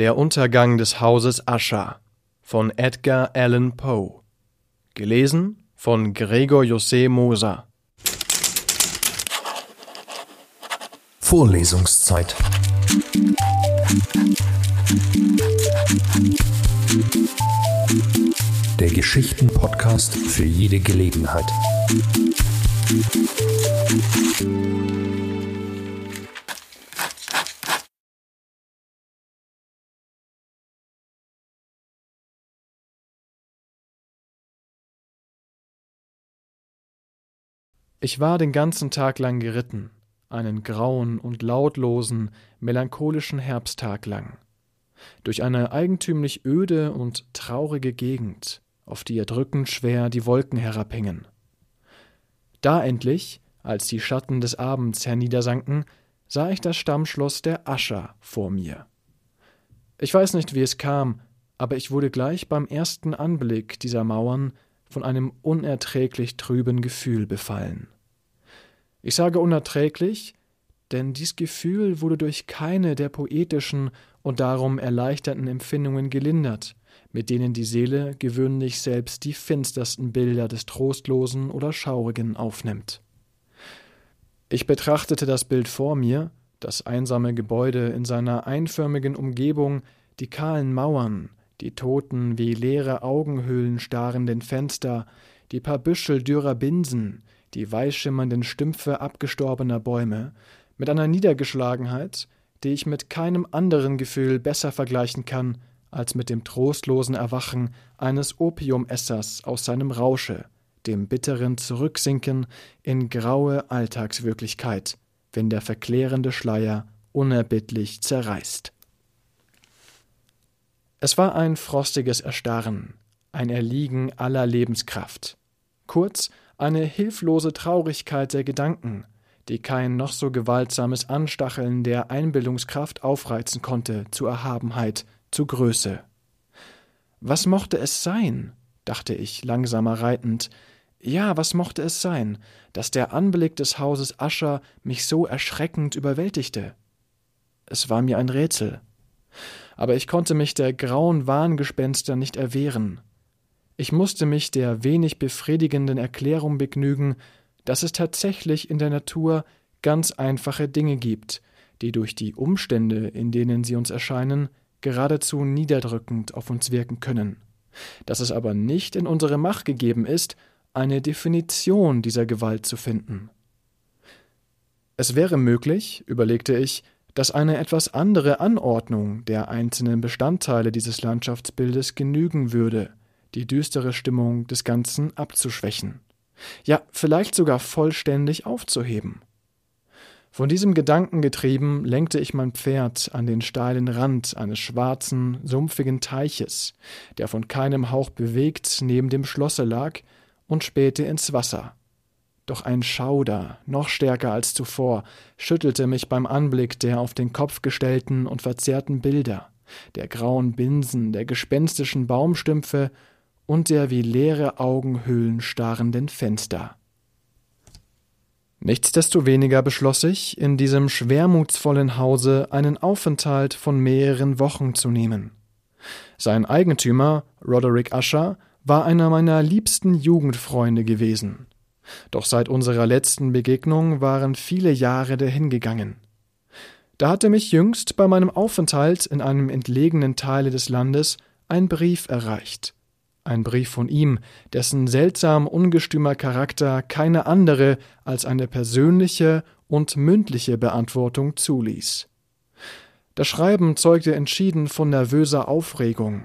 Der Untergang des Hauses Usher von Edgar Allan Poe. Gelesen von Gregor José Moser. Vorlesungszeit. Der Geschichten-Podcast für jede Gelegenheit. Ich war den ganzen Tag lang geritten, einen grauen und lautlosen, melancholischen Herbsttag lang, durch eine eigentümlich öde und traurige Gegend, auf die erdrückend schwer die Wolken herabhingen. Da endlich, als die Schatten des Abends herniedersanken, sah ich das Stammschloss der Ascher vor mir. Ich weiß nicht, wie es kam, aber ich wurde gleich beim ersten Anblick dieser Mauern von einem unerträglich trüben Gefühl befallen. Ich sage unerträglich, denn dies Gefühl wurde durch keine der poetischen und darum erleichternden Empfindungen gelindert, mit denen die Seele gewöhnlich selbst die finstersten Bilder des Trostlosen oder Schaurigen aufnimmt. Ich betrachtete das Bild vor mir, das einsame Gebäude in seiner einförmigen Umgebung, die kahlen Mauern, die toten, wie leere Augenhöhlen starrenden Fenster, die paar Büschel dürrer Binsen, die weißschimmernden Stümpfe abgestorbener Bäume, mit einer Niedergeschlagenheit, die ich mit keinem anderen Gefühl besser vergleichen kann als mit dem trostlosen Erwachen eines Opiumessers aus seinem Rausche, dem bitteren Zurücksinken in graue Alltagswirklichkeit, wenn der verklärende Schleier unerbittlich zerreißt. Es war ein frostiges Erstarren, ein Erliegen aller Lebenskraft, kurz eine hilflose Traurigkeit der Gedanken, die kein noch so gewaltsames Anstacheln der Einbildungskraft aufreizen konnte zu Erhabenheit, zu Größe. Was mochte es sein, dachte ich, langsamer reitend, ja, was mochte es sein, dass der Anblick des Hauses Ascher mich so erschreckend überwältigte? Es war mir ein Rätsel aber ich konnte mich der grauen Wahngespenster nicht erwehren. Ich musste mich der wenig befriedigenden Erklärung begnügen, dass es tatsächlich in der Natur ganz einfache Dinge gibt, die durch die Umstände, in denen sie uns erscheinen, geradezu niederdrückend auf uns wirken können, dass es aber nicht in unsere Macht gegeben ist, eine Definition dieser Gewalt zu finden. Es wäre möglich, überlegte ich, dass eine etwas andere Anordnung der einzelnen Bestandteile dieses Landschaftsbildes genügen würde, die düstere Stimmung des Ganzen abzuschwächen, ja vielleicht sogar vollständig aufzuheben. Von diesem Gedanken getrieben lenkte ich mein Pferd an den steilen Rand eines schwarzen, sumpfigen Teiches, der von keinem Hauch bewegt neben dem Schlosse lag, und spähte ins Wasser. Doch ein Schauder, noch stärker als zuvor, schüttelte mich beim Anblick der auf den Kopf gestellten und verzerrten Bilder, der grauen Binsen, der gespenstischen Baumstümpfe und der wie leere Augenhöhlen starrenden Fenster. Nichtsdestoweniger beschloss ich, in diesem schwermutsvollen Hause einen Aufenthalt von mehreren Wochen zu nehmen. Sein Eigentümer, Roderick Usher, war einer meiner liebsten Jugendfreunde gewesen. Doch seit unserer letzten Begegnung waren viele Jahre dahingegangen. Da hatte mich jüngst bei meinem Aufenthalt in einem entlegenen Teile des Landes ein Brief erreicht. Ein Brief von ihm, dessen seltsam ungestümer Charakter keine andere als eine persönliche und mündliche Beantwortung zuließ. Das Schreiben zeugte entschieden von nervöser Aufregung,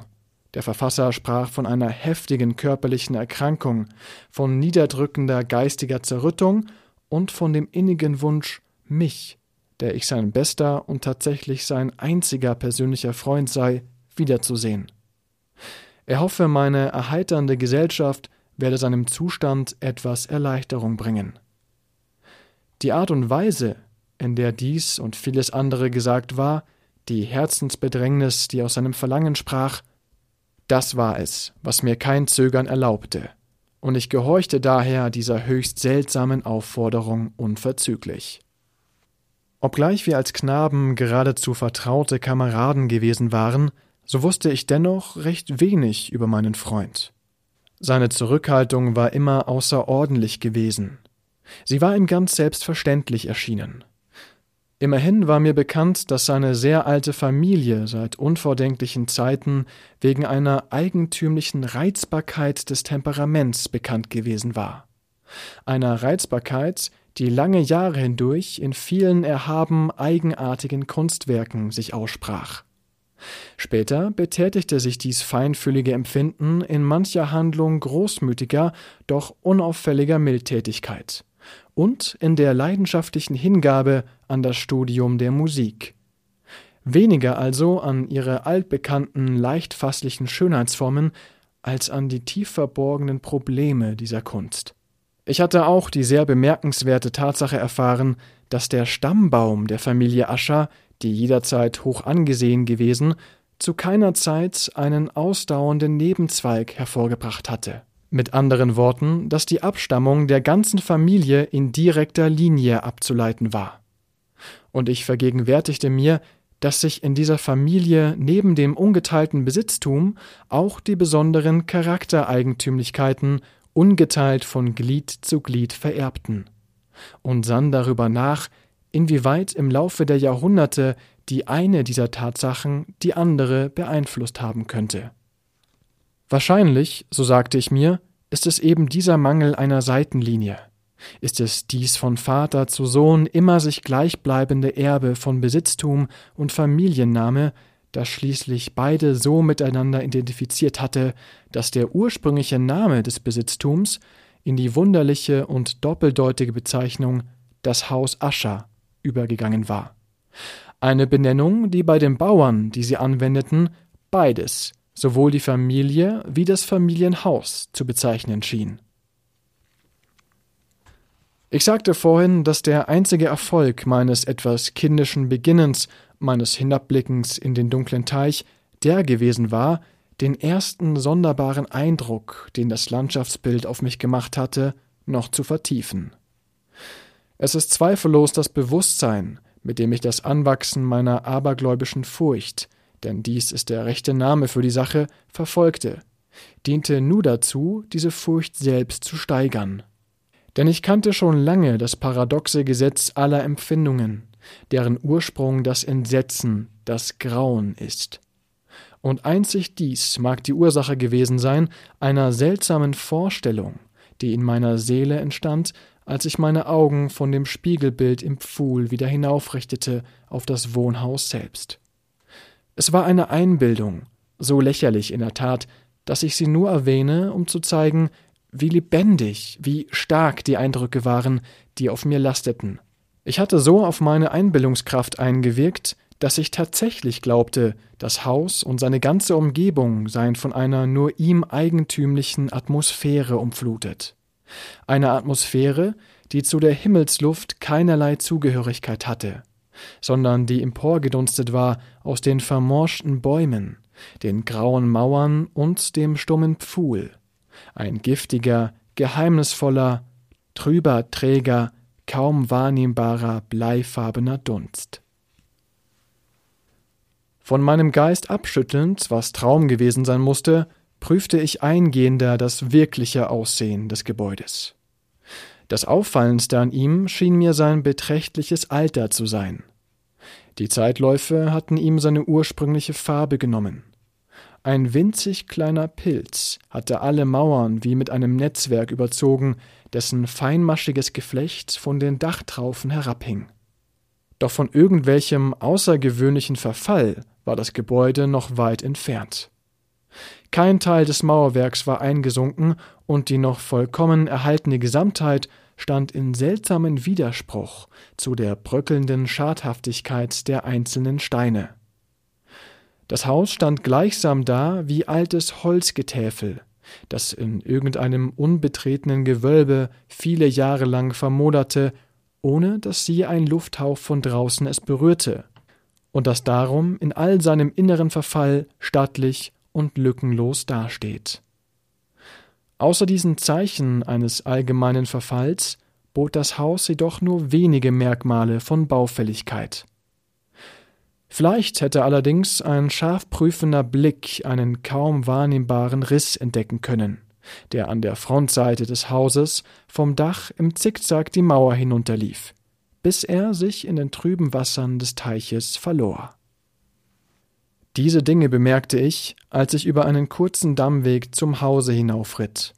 der Verfasser sprach von einer heftigen körperlichen Erkrankung, von niederdrückender geistiger Zerrüttung und von dem innigen Wunsch, mich, der ich sein bester und tatsächlich sein einziger persönlicher Freund sei, wiederzusehen. Er hoffe, meine erheiternde Gesellschaft werde seinem Zustand etwas Erleichterung bringen. Die Art und Weise, in der dies und vieles andere gesagt war, die Herzensbedrängnis, die aus seinem Verlangen sprach, das war es, was mir kein Zögern erlaubte, und ich gehorchte daher dieser höchst seltsamen Aufforderung unverzüglich. Obgleich wir als Knaben geradezu vertraute Kameraden gewesen waren, so wusste ich dennoch recht wenig über meinen Freund. Seine Zurückhaltung war immer außerordentlich gewesen. Sie war ihm ganz selbstverständlich erschienen. Immerhin war mir bekannt, dass seine sehr alte Familie seit unvordenklichen Zeiten wegen einer eigentümlichen Reizbarkeit des Temperaments bekannt gewesen war. Einer Reizbarkeit, die lange Jahre hindurch in vielen erhaben eigenartigen Kunstwerken sich aussprach. Später betätigte sich dies feinfühlige Empfinden in mancher Handlung großmütiger, doch unauffälliger Mildtätigkeit und in der leidenschaftlichen Hingabe an das Studium der Musik. Weniger also an ihre altbekannten, leichtfasslichen Schönheitsformen als an die tief verborgenen Probleme dieser Kunst. Ich hatte auch die sehr bemerkenswerte Tatsache erfahren, dass der Stammbaum der Familie Ascher, die jederzeit hoch angesehen gewesen, zu keiner Zeit einen ausdauernden Nebenzweig hervorgebracht hatte. Mit anderen Worten, dass die Abstammung der ganzen Familie in direkter Linie abzuleiten war. Und ich vergegenwärtigte mir, dass sich in dieser Familie neben dem ungeteilten Besitztum auch die besonderen Charaktereigentümlichkeiten ungeteilt von Glied zu Glied vererbten, und sann darüber nach, inwieweit im Laufe der Jahrhunderte die eine dieser Tatsachen die andere beeinflusst haben könnte. Wahrscheinlich, so sagte ich mir, ist es eben dieser Mangel einer Seitenlinie. Ist es dies von Vater zu Sohn immer sich gleichbleibende Erbe von Besitztum und Familienname, das schließlich beide so miteinander identifiziert hatte, dass der ursprüngliche Name des Besitztums in die wunderliche und doppeldeutige Bezeichnung das Haus Ascher übergegangen war. Eine Benennung, die bei den Bauern, die sie anwendeten, beides sowohl die Familie wie das Familienhaus zu bezeichnen schien. Ich sagte vorhin, dass der einzige Erfolg meines etwas kindischen Beginnens, meines Hinabblickens in den dunklen Teich, der gewesen war, den ersten sonderbaren Eindruck, den das Landschaftsbild auf mich gemacht hatte, noch zu vertiefen. Es ist zweifellos das Bewusstsein, mit dem ich das Anwachsen meiner abergläubischen Furcht, denn dies ist der rechte Name für die Sache, verfolgte, diente nur dazu, diese Furcht selbst zu steigern. Denn ich kannte schon lange das paradoxe Gesetz aller Empfindungen, deren Ursprung das Entsetzen, das Grauen ist. Und einzig dies mag die Ursache gewesen sein einer seltsamen Vorstellung, die in meiner Seele entstand, als ich meine Augen von dem Spiegelbild im Pfuhl wieder hinaufrichtete auf das Wohnhaus selbst. Es war eine Einbildung, so lächerlich in der Tat, dass ich sie nur erwähne, um zu zeigen, wie lebendig, wie stark die Eindrücke waren, die auf mir lasteten. Ich hatte so auf meine Einbildungskraft eingewirkt, dass ich tatsächlich glaubte, das Haus und seine ganze Umgebung seien von einer nur ihm eigentümlichen Atmosphäre umflutet. Eine Atmosphäre, die zu der Himmelsluft keinerlei Zugehörigkeit hatte sondern die emporgedunstet war aus den vermorschten Bäumen, den grauen Mauern und dem stummen Pfuhl, ein giftiger, geheimnisvoller, trüber Träger, kaum wahrnehmbarer bleifarbener Dunst. Von meinem Geist abschüttelnd, was Traum gewesen sein musste, prüfte ich eingehender das wirkliche Aussehen des Gebäudes. Das Auffallendste an ihm schien mir sein beträchtliches Alter zu sein. Die Zeitläufe hatten ihm seine ursprüngliche Farbe genommen. Ein winzig kleiner Pilz hatte alle Mauern wie mit einem Netzwerk überzogen, dessen feinmaschiges Geflecht von den Dachtraufen herabhing. Doch von irgendwelchem außergewöhnlichen Verfall war das Gebäude noch weit entfernt. Kein Teil des Mauerwerks war eingesunken, und die noch vollkommen erhaltene Gesamtheit stand in seltsamen Widerspruch zu der bröckelnden Schadhaftigkeit der einzelnen Steine. Das Haus stand gleichsam da wie altes Holzgetäfel, das in irgendeinem unbetretenen Gewölbe viele Jahre lang vermoderte, ohne dass sie ein Lufthauch von draußen es berührte, und das darum in all seinem inneren Verfall stattlich und lückenlos dasteht. Außer diesen Zeichen eines allgemeinen Verfalls bot das Haus jedoch nur wenige Merkmale von Baufälligkeit. Vielleicht hätte allerdings ein scharf prüfender Blick einen kaum wahrnehmbaren Riss entdecken können, der an der Frontseite des Hauses vom Dach im Zickzack die Mauer hinunterlief, bis er sich in den trüben Wassern des Teiches verlor. Diese Dinge bemerkte ich, als ich über einen kurzen Dammweg zum Hause hinaufritt.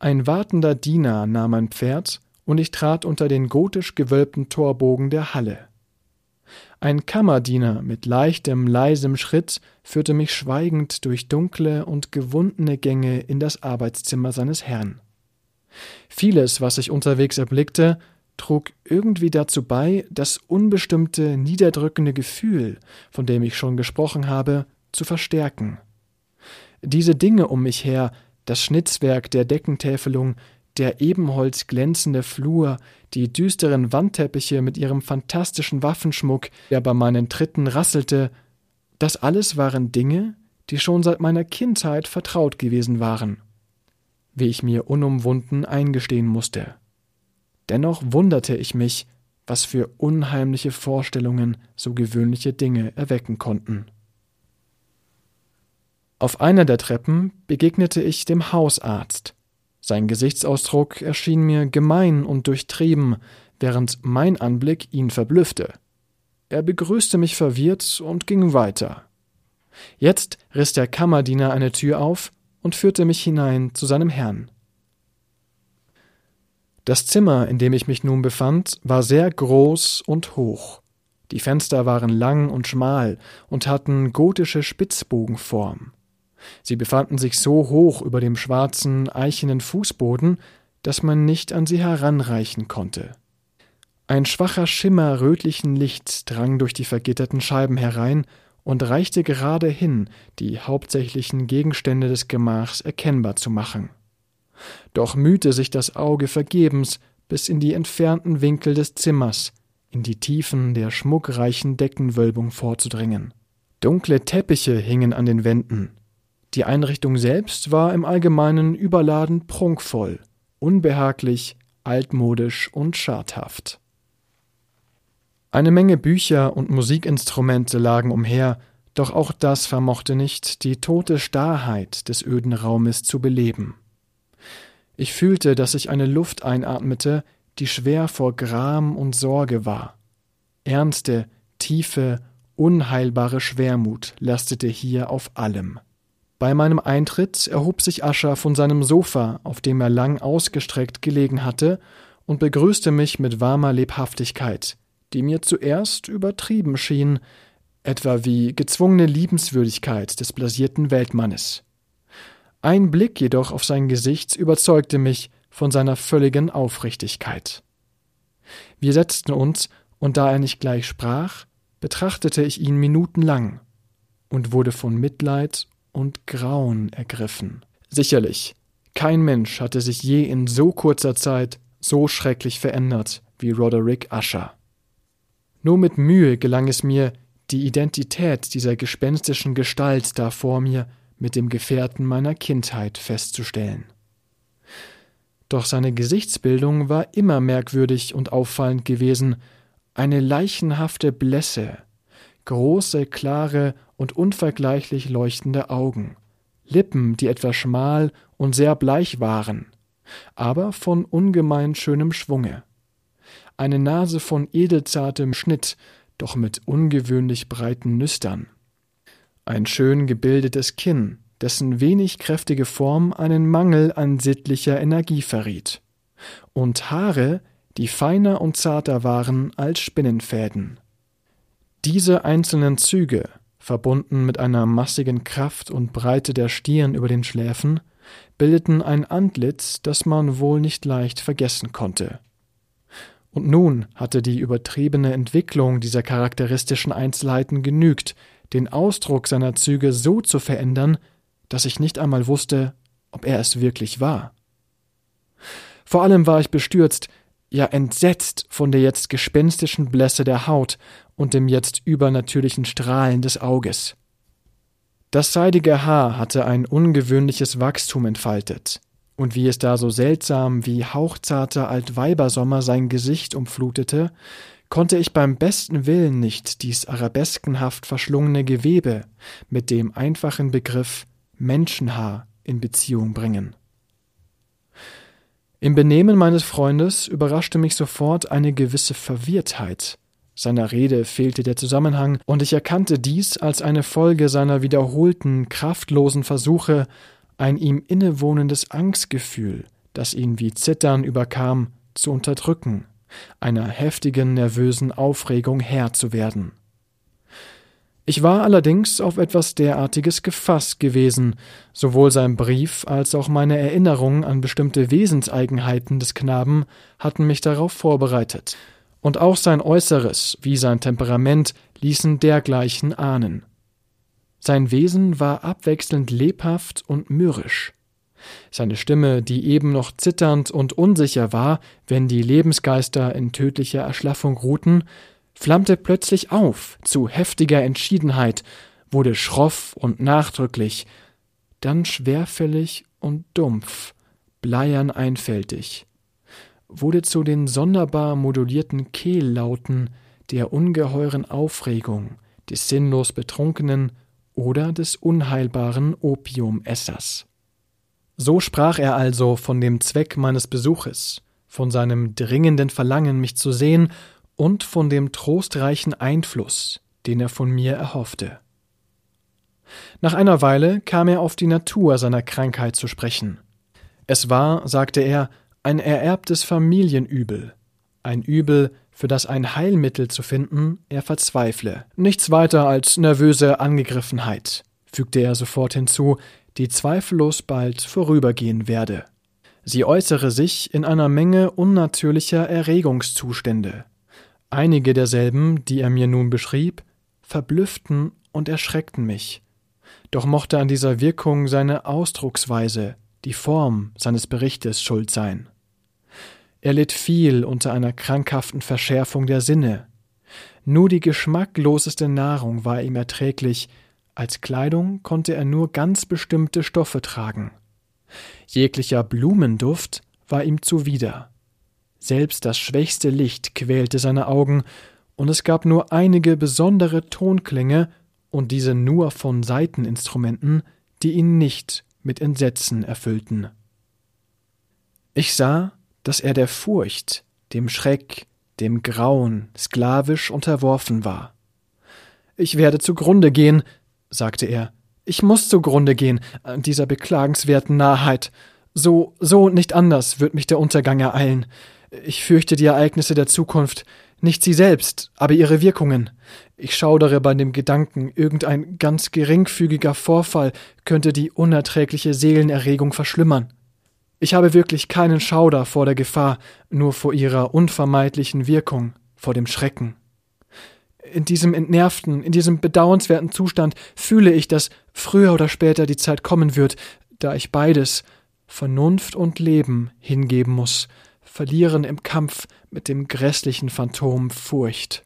Ein wartender Diener nahm mein Pferd, und ich trat unter den gotisch gewölbten Torbogen der Halle. Ein Kammerdiener mit leichtem, leisem Schritt führte mich schweigend durch dunkle und gewundene Gänge in das Arbeitszimmer seines Herrn. Vieles, was ich unterwegs erblickte, trug irgendwie dazu bei, das unbestimmte, niederdrückende Gefühl, von dem ich schon gesprochen habe, zu verstärken. Diese Dinge um mich her, das Schnitzwerk der Deckentäfelung, der ebenholz glänzende Flur, die düsteren Wandteppiche mit ihrem fantastischen Waffenschmuck, der bei meinen Tritten rasselte, das alles waren Dinge, die schon seit meiner Kindheit vertraut gewesen waren, wie ich mir unumwunden eingestehen musste. Dennoch wunderte ich mich, was für unheimliche Vorstellungen so gewöhnliche Dinge erwecken konnten. Auf einer der Treppen begegnete ich dem Hausarzt, sein Gesichtsausdruck erschien mir gemein und durchtrieben, während mein Anblick ihn verblüffte. Er begrüßte mich verwirrt und ging weiter. Jetzt riss der Kammerdiener eine Tür auf und führte mich hinein zu seinem Herrn. Das Zimmer, in dem ich mich nun befand, war sehr groß und hoch. Die Fenster waren lang und schmal und hatten gotische Spitzbogenform. Sie befanden sich so hoch über dem schwarzen, eichenen Fußboden, dass man nicht an sie heranreichen konnte. Ein schwacher Schimmer rötlichen Lichts drang durch die vergitterten Scheiben herein und reichte gerade hin, die hauptsächlichen Gegenstände des Gemachs erkennbar zu machen. Doch mühte sich das Auge vergebens bis in die entfernten Winkel des Zimmers, in die Tiefen der schmuckreichen Deckenwölbung vorzudringen. Dunkle Teppiche hingen an den Wänden, die Einrichtung selbst war im Allgemeinen überladen prunkvoll, unbehaglich, altmodisch und schadhaft. Eine Menge Bücher und Musikinstrumente lagen umher, doch auch das vermochte nicht, die tote Starrheit des öden Raumes zu beleben. Ich fühlte, dass ich eine Luft einatmete, die schwer vor Gram und Sorge war. Ernste, tiefe, unheilbare Schwermut lastete hier auf allem. Bei meinem Eintritt erhob sich Ascher von seinem Sofa, auf dem er lang ausgestreckt gelegen hatte, und begrüßte mich mit warmer Lebhaftigkeit, die mir zuerst übertrieben schien, etwa wie gezwungene Liebenswürdigkeit des blasierten Weltmannes. Ein Blick jedoch auf sein Gesicht überzeugte mich von seiner völligen Aufrichtigkeit. Wir setzten uns, und da er nicht gleich sprach, betrachtete ich ihn minutenlang und wurde von Mitleid und Grauen ergriffen. Sicherlich, kein Mensch hatte sich je in so kurzer Zeit so schrecklich verändert wie Roderick Usher. Nur mit Mühe gelang es mir, die Identität dieser gespenstischen Gestalt da vor mir mit dem Gefährten meiner Kindheit festzustellen. Doch seine Gesichtsbildung war immer merkwürdig und auffallend gewesen, eine leichenhafte Blässe, große, klare und unvergleichlich leuchtende Augen, Lippen, die etwas schmal und sehr bleich waren, aber von ungemein schönem Schwunge, eine Nase von edelzartem Schnitt, doch mit ungewöhnlich breiten Nüstern, ein schön gebildetes Kinn, dessen wenig kräftige Form einen Mangel an sittlicher Energie verriet, und Haare, die feiner und zarter waren als Spinnenfäden. Diese einzelnen Züge, verbunden mit einer massigen Kraft und Breite der Stirn über den Schläfen, bildeten ein Antlitz, das man wohl nicht leicht vergessen konnte. Und nun hatte die übertriebene Entwicklung dieser charakteristischen Einzelheiten genügt, den Ausdruck seiner Züge so zu verändern, dass ich nicht einmal wusste, ob er es wirklich war. Vor allem war ich bestürzt, ja entsetzt von der jetzt gespenstischen Blässe der Haut und dem jetzt übernatürlichen Strahlen des Auges. Das seidige Haar hatte ein ungewöhnliches Wachstum entfaltet, und wie es da so seltsam wie hauchzarter Altweibersommer sein Gesicht umflutete, konnte ich beim besten Willen nicht dies arabeskenhaft verschlungene Gewebe mit dem einfachen Begriff Menschenhaar in Beziehung bringen. Im Benehmen meines Freundes überraschte mich sofort eine gewisse Verwirrtheit. Seiner Rede fehlte der Zusammenhang, und ich erkannte dies als eine Folge seiner wiederholten, kraftlosen Versuche, ein ihm innewohnendes Angstgefühl, das ihn wie Zittern überkam, zu unterdrücken, einer heftigen, nervösen Aufregung Herr zu werden. Ich war allerdings auf etwas derartiges gefasst gewesen, sowohl sein Brief als auch meine Erinnerung an bestimmte Wesenseigenheiten des Knaben hatten mich darauf vorbereitet, und auch sein Äußeres wie sein Temperament ließen dergleichen ahnen. Sein Wesen war abwechselnd lebhaft und mürrisch. Seine Stimme, die eben noch zitternd und unsicher war, wenn die Lebensgeister in tödlicher Erschlaffung ruhten, flammte plötzlich auf zu heftiger Entschiedenheit, wurde schroff und nachdrücklich, dann schwerfällig und dumpf, bleiern einfältig, wurde zu den sonderbar modulierten Kehllauten der ungeheuren Aufregung, des sinnlos Betrunkenen oder des unheilbaren Opiumessers. So sprach er also von dem Zweck meines Besuches, von seinem dringenden Verlangen, mich zu sehen und von dem trostreichen Einfluss, den er von mir erhoffte. Nach einer Weile kam er auf die Natur seiner Krankheit zu sprechen. Es war, sagte er, ein ererbtes Familienübel, ein Übel, für das ein Heilmittel zu finden, er verzweifle. Nichts weiter als nervöse Angegriffenheit, fügte er sofort hinzu, die zweifellos bald vorübergehen werde. Sie äußere sich in einer Menge unnatürlicher Erregungszustände, Einige derselben, die er mir nun beschrieb, verblüfften und erschreckten mich. Doch mochte an dieser Wirkung seine Ausdrucksweise, die Form seines Berichtes schuld sein. Er litt viel unter einer krankhaften Verschärfung der Sinne. Nur die geschmackloseste Nahrung war ihm erträglich, als Kleidung konnte er nur ganz bestimmte Stoffe tragen. Jeglicher Blumenduft war ihm zuwider. Selbst das schwächste Licht quälte seine Augen, und es gab nur einige besondere Tonklänge, und diese nur von Saiteninstrumenten, die ihn nicht mit Entsetzen erfüllten. Ich sah, dass er der Furcht, dem Schreck, dem Grauen sklavisch unterworfen war. Ich werde zugrunde gehen, sagte er. Ich muss zugrunde gehen an dieser beklagenswerten Narrheit. So, so nicht anders wird mich der Untergang ereilen. Ich fürchte die Ereignisse der Zukunft, nicht sie selbst, aber ihre Wirkungen. Ich schaudere bei dem Gedanken, irgendein ganz geringfügiger Vorfall könnte die unerträgliche Seelenerregung verschlimmern. Ich habe wirklich keinen Schauder vor der Gefahr, nur vor ihrer unvermeidlichen Wirkung, vor dem Schrecken. In diesem entnervten, in diesem bedauernswerten Zustand fühle ich, dass früher oder später die Zeit kommen wird, da ich beides, Vernunft und Leben, hingeben muss, verlieren im Kampf mit dem grässlichen Phantom Furcht.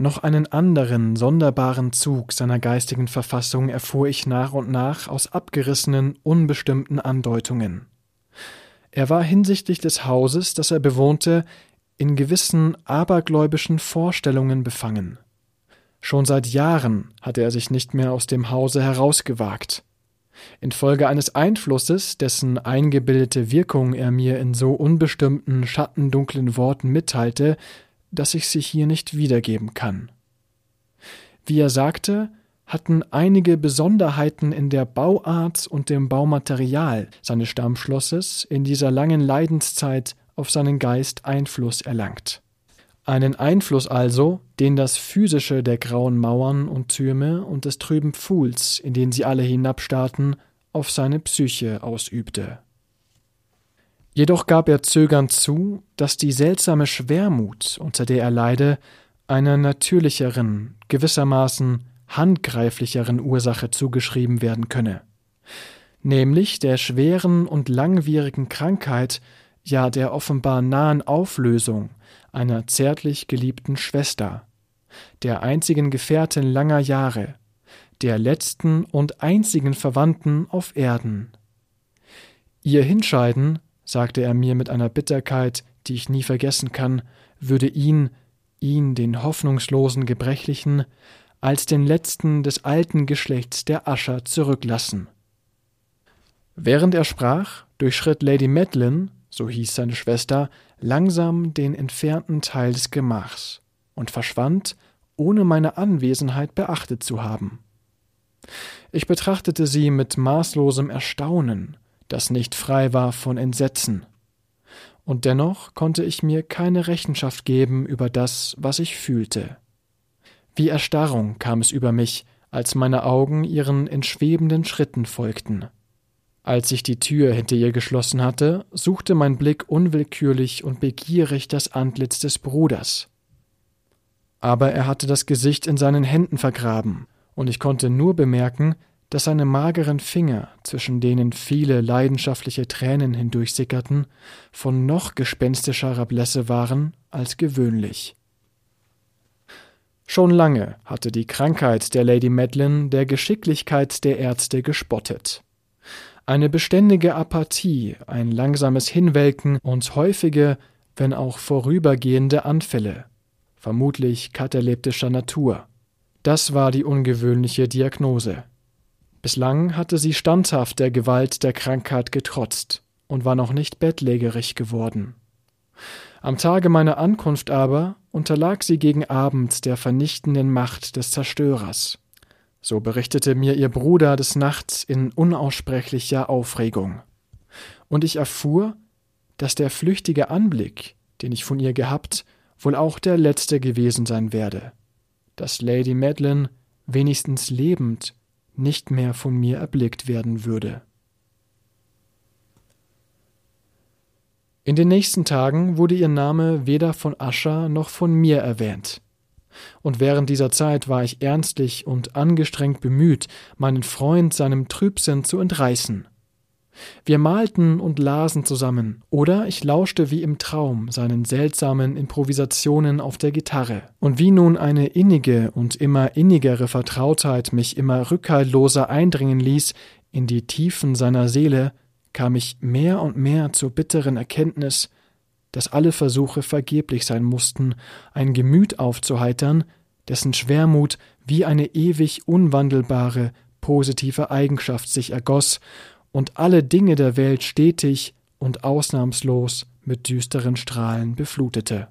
Noch einen anderen sonderbaren Zug seiner geistigen Verfassung erfuhr ich nach und nach aus abgerissenen, unbestimmten Andeutungen. Er war hinsichtlich des Hauses, das er bewohnte, in gewissen abergläubischen Vorstellungen befangen. Schon seit Jahren hatte er sich nicht mehr aus dem Hause herausgewagt. Infolge eines Einflusses, dessen eingebildete Wirkung er mir in so unbestimmten, schattendunklen Worten mitteilte, dass ich sie hier nicht wiedergeben kann. Wie er sagte, hatten einige Besonderheiten in der Bauart und dem Baumaterial seines Stammschlosses in dieser langen Leidenszeit auf seinen Geist Einfluss erlangt. Einen Einfluss also, den das Physische der grauen Mauern und Türme und des trüben Pfuhls, in den sie alle hinabstarrten, auf seine Psyche ausübte. Jedoch gab er zögernd zu, dass die seltsame Schwermut, unter der er leide, einer natürlicheren, gewissermaßen handgreiflicheren Ursache zugeschrieben werden könne, nämlich der schweren und langwierigen Krankheit, ja der offenbar nahen Auflösung einer zärtlich geliebten Schwester, der einzigen Gefährtin langer Jahre, der letzten und einzigen Verwandten auf Erden. Ihr Hinscheiden, sagte er mir mit einer Bitterkeit, die ich nie vergessen kann, würde ihn, ihn, den hoffnungslosen Gebrechlichen, als den letzten des alten Geschlechts der Ascher zurücklassen. Während er sprach, durchschritt Lady Madeline, so hieß seine Schwester, langsam den entfernten Teil des Gemachs und verschwand, ohne meine Anwesenheit beachtet zu haben. Ich betrachtete sie mit maßlosem Erstaunen, das nicht frei war von Entsetzen. Und dennoch konnte ich mir keine Rechenschaft geben über das, was ich fühlte. Wie Erstarrung kam es über mich, als meine Augen ihren entschwebenden Schritten folgten. Als ich die Tür hinter ihr geschlossen hatte, suchte mein Blick unwillkürlich und begierig das Antlitz des Bruders. Aber er hatte das Gesicht in seinen Händen vergraben, und ich konnte nur bemerken, dass seine mageren Finger, zwischen denen viele leidenschaftliche Tränen hindurchsickerten, von noch gespenstischerer Blässe waren als gewöhnlich. Schon lange hatte die Krankheit der Lady Madeline der Geschicklichkeit der Ärzte gespottet. Eine beständige Apathie, ein langsames Hinwelken und häufige, wenn auch vorübergehende Anfälle, vermutlich kataleptischer Natur. Das war die ungewöhnliche Diagnose. Bislang hatte sie standhaft der Gewalt der Krankheit getrotzt und war noch nicht bettlägerig geworden. Am Tage meiner Ankunft aber unterlag sie gegen Abend der vernichtenden Macht des Zerstörers. So berichtete mir ihr Bruder des Nachts in unaussprechlicher Aufregung. Und ich erfuhr, dass der flüchtige Anblick, den ich von ihr gehabt, wohl auch der letzte gewesen sein werde, dass Lady Madeline, wenigstens lebend, nicht mehr von mir erblickt werden würde. In den nächsten Tagen wurde ihr Name weder von Ascher noch von mir erwähnt. Und während dieser Zeit war ich ernstlich und angestrengt bemüht, meinen Freund seinem Trübsinn zu entreißen. Wir malten und lasen zusammen, oder ich lauschte wie im Traum seinen seltsamen Improvisationen auf der Gitarre. Und wie nun eine innige und immer innigere Vertrautheit mich immer rückhaltloser eindringen ließ in die Tiefen seiner Seele, kam ich mehr und mehr zur bitteren Erkenntnis, dass alle Versuche vergeblich sein mussten, ein Gemüt aufzuheitern, dessen Schwermut wie eine ewig unwandelbare, positive Eigenschaft sich ergoss und alle Dinge der Welt stetig und ausnahmslos mit düsteren Strahlen beflutete.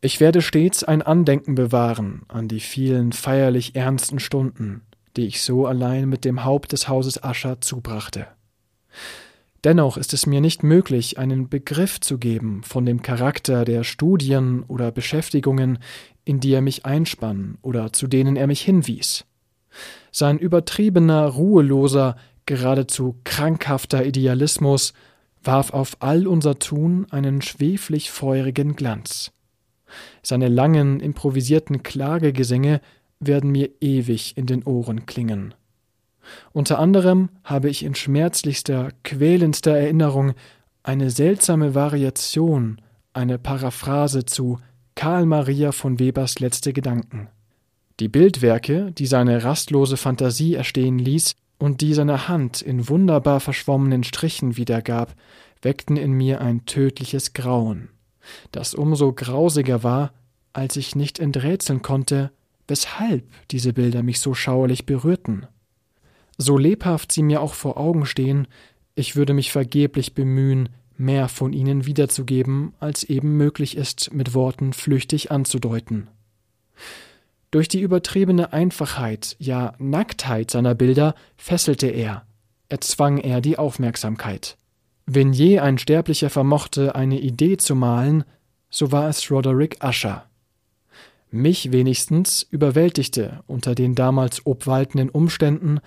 Ich werde stets ein Andenken bewahren an die vielen feierlich ernsten Stunden, die ich so allein mit dem Haupt des Hauses Ascher zubrachte. Dennoch ist es mir nicht möglich, einen Begriff zu geben von dem Charakter der Studien oder Beschäftigungen, in die er mich einspann oder zu denen er mich hinwies. Sein übertriebener, ruheloser, geradezu krankhafter Idealismus warf auf all unser Tun einen schweflich feurigen Glanz. Seine langen, improvisierten Klagegesänge werden mir ewig in den Ohren klingen. Unter anderem habe ich in schmerzlichster, quälendster Erinnerung eine seltsame Variation, eine Paraphrase zu Karl Maria von Webers letzte Gedanken. Die Bildwerke, die seine rastlose Fantasie erstehen ließ und die seine Hand in wunderbar verschwommenen Strichen wiedergab, weckten in mir ein tödliches Grauen, das umso grausiger war, als ich nicht enträtseln konnte, weshalb diese Bilder mich so schauerlich berührten. So lebhaft sie mir auch vor Augen stehen, ich würde mich vergeblich bemühen, mehr von ihnen wiederzugeben, als eben möglich ist, mit Worten flüchtig anzudeuten. Durch die übertriebene Einfachheit, ja Nacktheit seiner Bilder fesselte er, erzwang er die Aufmerksamkeit. Wenn je ein Sterblicher vermochte, eine Idee zu malen, so war es Roderick Usher. Mich wenigstens überwältigte unter den damals obwaltenden Umständen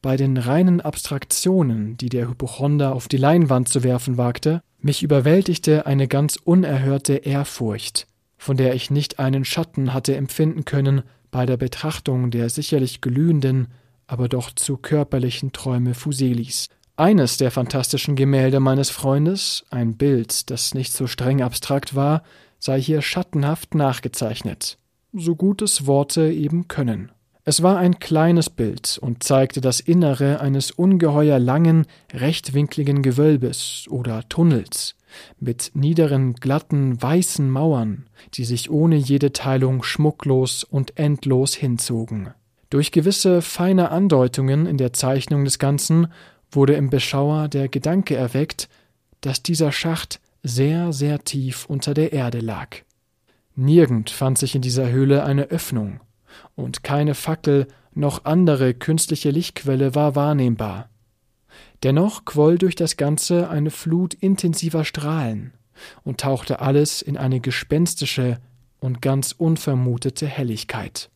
bei den reinen Abstraktionen, die der Hypochonder auf die Leinwand zu werfen wagte, mich überwältigte eine ganz unerhörte Ehrfurcht, von der ich nicht einen Schatten hatte empfinden können bei der Betrachtung der sicherlich glühenden, aber doch zu körperlichen Träume Fuselis. Eines der fantastischen Gemälde meines Freundes, ein Bild, das nicht so streng abstrakt war, sei hier schattenhaft nachgezeichnet, so gut es Worte eben können. Es war ein kleines Bild und zeigte das Innere eines ungeheuer langen, rechtwinkligen Gewölbes oder Tunnels mit niederen, glatten, weißen Mauern, die sich ohne jede Teilung schmucklos und endlos hinzogen. Durch gewisse feine Andeutungen in der Zeichnung des Ganzen wurde im Beschauer der Gedanke erweckt, dass dieser Schacht sehr, sehr tief unter der Erde lag. Nirgend fand sich in dieser Höhle eine Öffnung, und keine Fackel noch andere künstliche Lichtquelle war wahrnehmbar. Dennoch quoll durch das Ganze eine Flut intensiver Strahlen und tauchte alles in eine gespenstische und ganz unvermutete Helligkeit.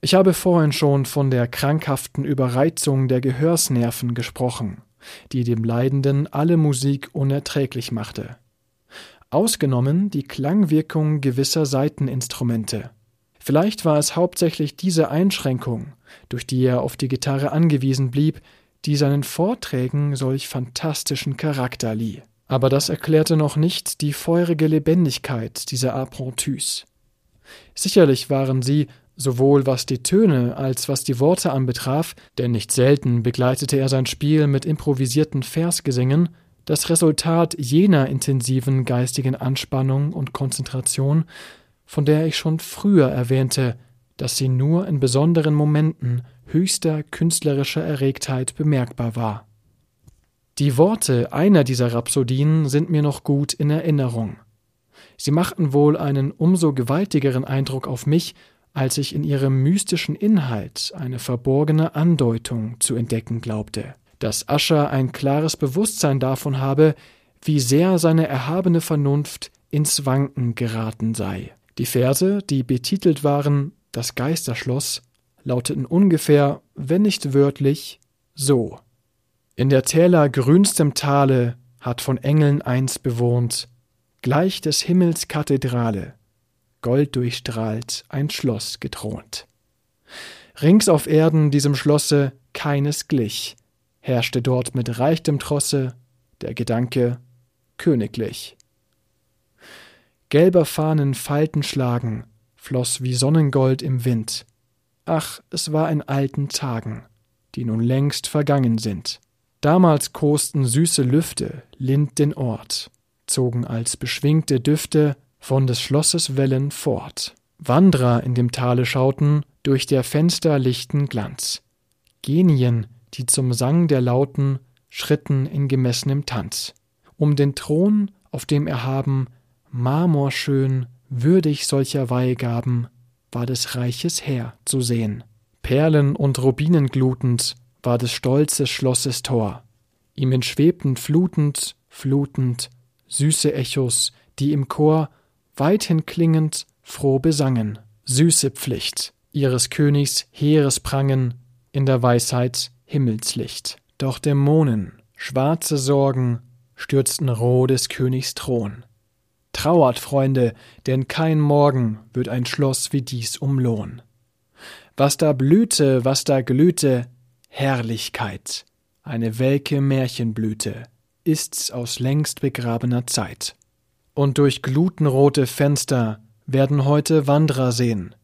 Ich habe vorhin schon von der krankhaften Überreizung der Gehörsnerven gesprochen, die dem Leidenden alle Musik unerträglich machte. Ausgenommen die Klangwirkung gewisser Saiteninstrumente. Vielleicht war es hauptsächlich diese Einschränkung, durch die er auf die Gitarre angewiesen blieb, die seinen Vorträgen solch fantastischen Charakter lieh. Aber das erklärte noch nicht die feurige Lebendigkeit dieser Apprentüs. Sicherlich waren sie, sowohl was die Töne als was die Worte anbetraf, denn nicht selten begleitete er sein Spiel mit improvisierten Versgesängen, das Resultat jener intensiven geistigen Anspannung und Konzentration, von der ich schon früher erwähnte, dass sie nur in besonderen Momenten höchster künstlerischer Erregtheit bemerkbar war. Die Worte einer dieser Rhapsodien sind mir noch gut in Erinnerung. Sie machten wohl einen umso gewaltigeren Eindruck auf mich, als ich in ihrem mystischen Inhalt eine verborgene Andeutung zu entdecken glaubte, dass Ascher ein klares Bewusstsein davon habe, wie sehr seine erhabene Vernunft ins Wanken geraten sei. Die Verse, die betitelt waren Das Geisterschloss, lauteten ungefähr, wenn nicht wörtlich, so. In der Täler grünstem Tale hat von Engeln eins bewohnt, gleich des Himmels Kathedrale, golddurchstrahlt ein Schloss gethront. Rings auf Erden diesem Schlosse keines glich, herrschte dort mit reichtem Trosse der Gedanke königlich. Gelber Fahnen Falten schlagen, floss wie Sonnengold im Wind, Ach, es war in alten Tagen, die nun längst vergangen sind. Damals kosten süße Lüfte lind den Ort, zogen als beschwingte Düfte von des Schlosses Wellen fort. Wandrer in dem Tale schauten durch der Fenster lichten Glanz. Genien, die zum Sang der Lauten schritten in gemessenem Tanz. Um den Thron, auf dem erhaben, marmorschön, würdig solcher Weihgaben, war des Reiches Heer zu sehen. Perlen und Rubinen glutend war des stolzes Schlosses Tor. Ihm entschwebten flutend, flutend, süße Echos, die im Chor weithin klingend froh besangen. Süße Pflicht ihres Königs Heeres prangen in der Weisheit Himmelslicht. Doch Dämonen, schwarze Sorgen stürzten roh des Königs Thron. Trauert, Freunde, denn kein Morgen wird ein Schloss wie dies umlohn. Was da blühte, was da glühte, Herrlichkeit, eine welke Märchenblüte, ist's aus längst begrabener Zeit. Und durch glutenrote Fenster werden heute Wanderer sehen,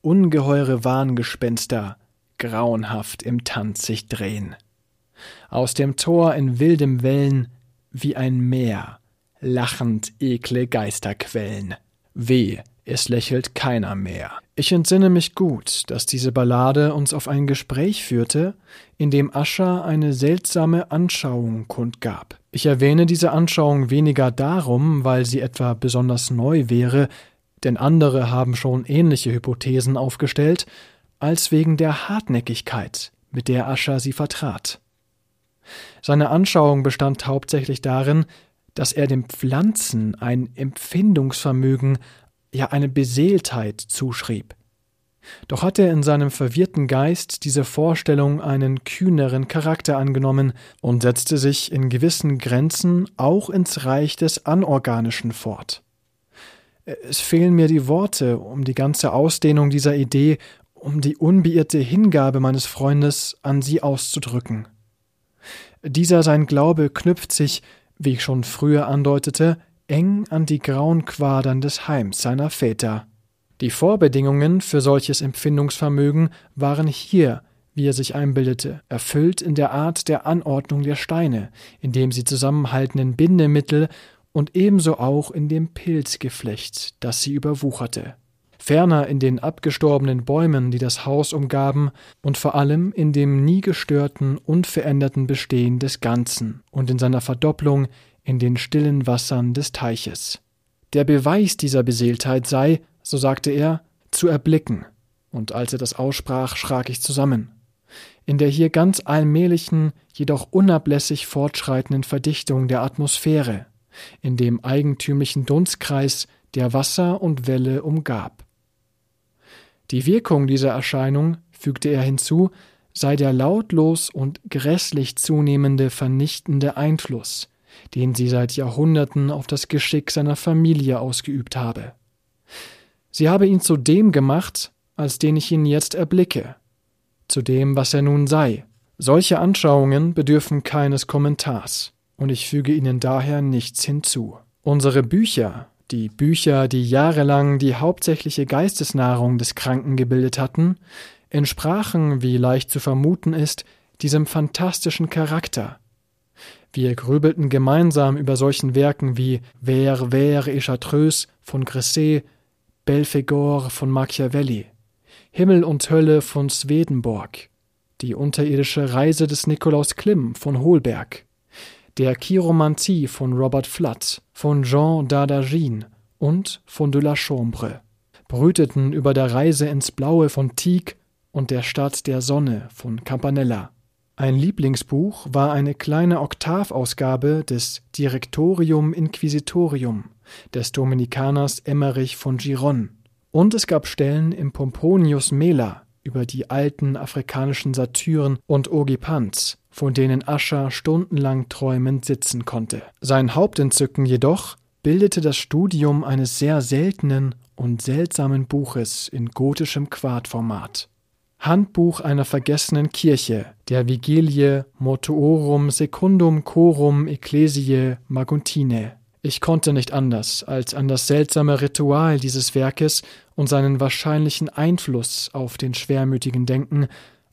ungeheure Wahngespenster, grauenhaft im Tanz sich drehen. Aus dem Tor in wildem Wellen wie ein Meer lachend ekle Geisterquellen. Weh, es lächelt keiner mehr. Ich entsinne mich gut, dass diese Ballade uns auf ein Gespräch führte, in dem Ascher eine seltsame Anschauung kundgab. Ich erwähne diese Anschauung weniger darum, weil sie etwa besonders neu wäre, denn andere haben schon ähnliche Hypothesen aufgestellt, als wegen der Hartnäckigkeit, mit der Ascher sie vertrat. Seine Anschauung bestand hauptsächlich darin, dass er den Pflanzen ein Empfindungsvermögen, ja eine Beseeltheit zuschrieb. Doch hat er in seinem verwirrten Geist diese Vorstellung einen kühneren Charakter angenommen und setzte sich in gewissen Grenzen auch ins Reich des Anorganischen fort. Es fehlen mir die Worte, um die ganze Ausdehnung dieser Idee, um die unbeirrte Hingabe meines Freundes an sie auszudrücken. Dieser sein Glaube knüpft sich wie ich schon früher andeutete, eng an die grauen Quadern des Heims seiner Väter. Die Vorbedingungen für solches Empfindungsvermögen waren hier, wie er sich einbildete, erfüllt in der Art der Anordnung der Steine, in dem sie zusammenhaltenden Bindemittel und ebenso auch in dem Pilzgeflecht, das sie überwucherte. Ferner in den abgestorbenen Bäumen, die das Haus umgaben, und vor allem in dem nie gestörten, unveränderten Bestehen des Ganzen und in seiner Verdopplung in den stillen Wassern des Teiches. Der Beweis dieser Beseeltheit sei, so sagte er, zu erblicken, und als er das aussprach, schrak ich zusammen. In der hier ganz allmählichen, jedoch unablässig fortschreitenden Verdichtung der Atmosphäre, in dem eigentümlichen Dunstkreis, der Wasser und Welle umgab. Die Wirkung dieser Erscheinung, fügte er hinzu, sei der lautlos und grässlich zunehmende vernichtende Einfluss, den sie seit Jahrhunderten auf das Geschick seiner Familie ausgeübt habe. Sie habe ihn zu dem gemacht, als den ich ihn jetzt erblicke, zu dem, was er nun sei. Solche Anschauungen bedürfen keines Kommentars, und ich füge ihnen daher nichts hinzu. Unsere Bücher, die Bücher, die jahrelang die hauptsächliche Geistesnahrung des Kranken gebildet hatten, entsprachen, wie leicht zu vermuten ist, diesem fantastischen Charakter. Wir grübelten gemeinsam über solchen Werken wie Ver et Chartreuse von Gresset, Belphegor von Machiavelli, Himmel und Hölle von Swedenborg, die unterirdische Reise des Nikolaus Klimm von Holberg, der Chiromantie von Robert Flood, von Jean Dardagine und von de la Chambre, brüteten über der Reise ins Blaue von Tieck und der Stadt der Sonne von Campanella. Ein Lieblingsbuch war eine kleine Oktavausgabe des Directorium Inquisitorium des Dominikaners Emmerich von Giron. Und es gab Stellen im Pomponius Mela über die alten afrikanischen Satyren und Ogipants, von denen Ascher stundenlang träumend sitzen konnte. Sein Hauptentzücken jedoch bildete das Studium eines sehr seltenen und seltsamen Buches in gotischem Quartformat. Handbuch einer vergessenen Kirche, der Vigilie Mortuorum Secundum Chorum Ecclesiae Maguntine. Ich konnte nicht anders, als an das seltsame Ritual dieses Werkes und seinen wahrscheinlichen Einfluss auf den Schwermütigen denken,